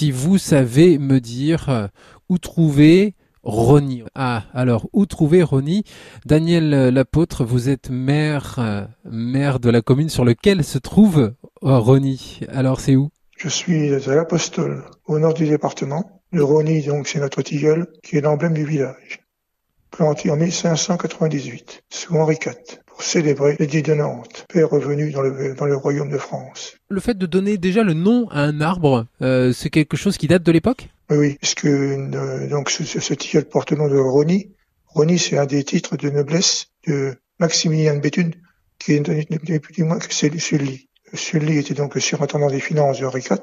si vous savez me dire euh, où trouver Rony. Ah, alors, où trouver Rony? Daniel euh, Lapôtre, vous êtes maire, euh, maire de la commune sur lequel se trouve Rony. Alors, c'est où? Je suis à l'Apostole, au nord du département. Le Rony, donc, c'est notre tilleul, qui est l'emblème du village. Planté en 1598, sous Henri IV célébrer l'édit de Nantes, paix revenu dans le, dans le royaume de France. Le fait de donner déjà le nom à un arbre, euh, c'est quelque chose qui date de l'époque? Oui, oui, puisque euh, donc ce, ce, tilleul porte le nom de Rony. Rony, c'est un des titres de noblesse de Maximilien de Béthune, qui est ni plus moins que c'est Sully. Sully était donc le surintendant des finances de Henri IV,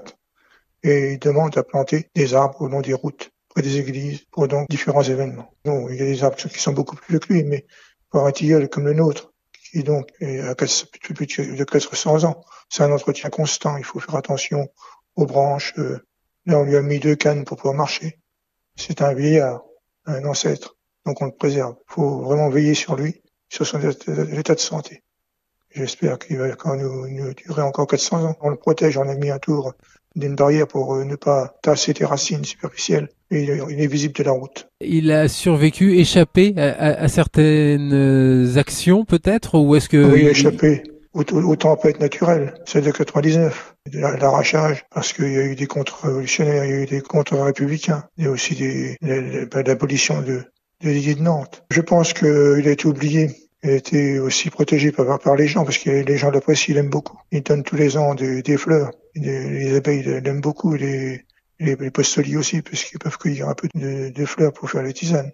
et il demande à planter des arbres au long des routes, près des églises, pour donc différents événements. Non, il y a des arbres qui sont beaucoup plus vieux que lui, mais pour un tilleul comme le nôtre, qui donc à plus de 400 ans. C'est un entretien constant. Il faut faire attention aux branches. Euh, là, on lui a mis deux cannes pour pouvoir marcher. C'est un vieillard, un ancêtre. Donc on le préserve. Il faut vraiment veiller sur lui, sur son état de santé. J'espère qu'il va nous, nous, durer encore 400 ans. On le protège. On a mis un tour d'une barrière pour euh, ne pas tasser des racines superficielles. Et il est visible de la route. Il a survécu, échappé à, à, certaines actions peut-être ou est-ce que oui, il a échappé aux, aux tempêtes naturelles, celle de 99, l'arrachage, parce qu'il y a eu des contre-révolutionnaires, il y a eu des contre-républicains, il y a aussi des, l'abolition de, de l'idée de Nantes. Je pense qu'il a été oublié il été aussi protégé par, les gens, parce que les gens l'apprécient, ils l'aiment beaucoup. Ils donnent tous les ans des, des fleurs. les abeilles l'aiment beaucoup, les, les, aussi, puisqu'ils peuvent cueillir un peu de, de fleurs pour faire les tisanes.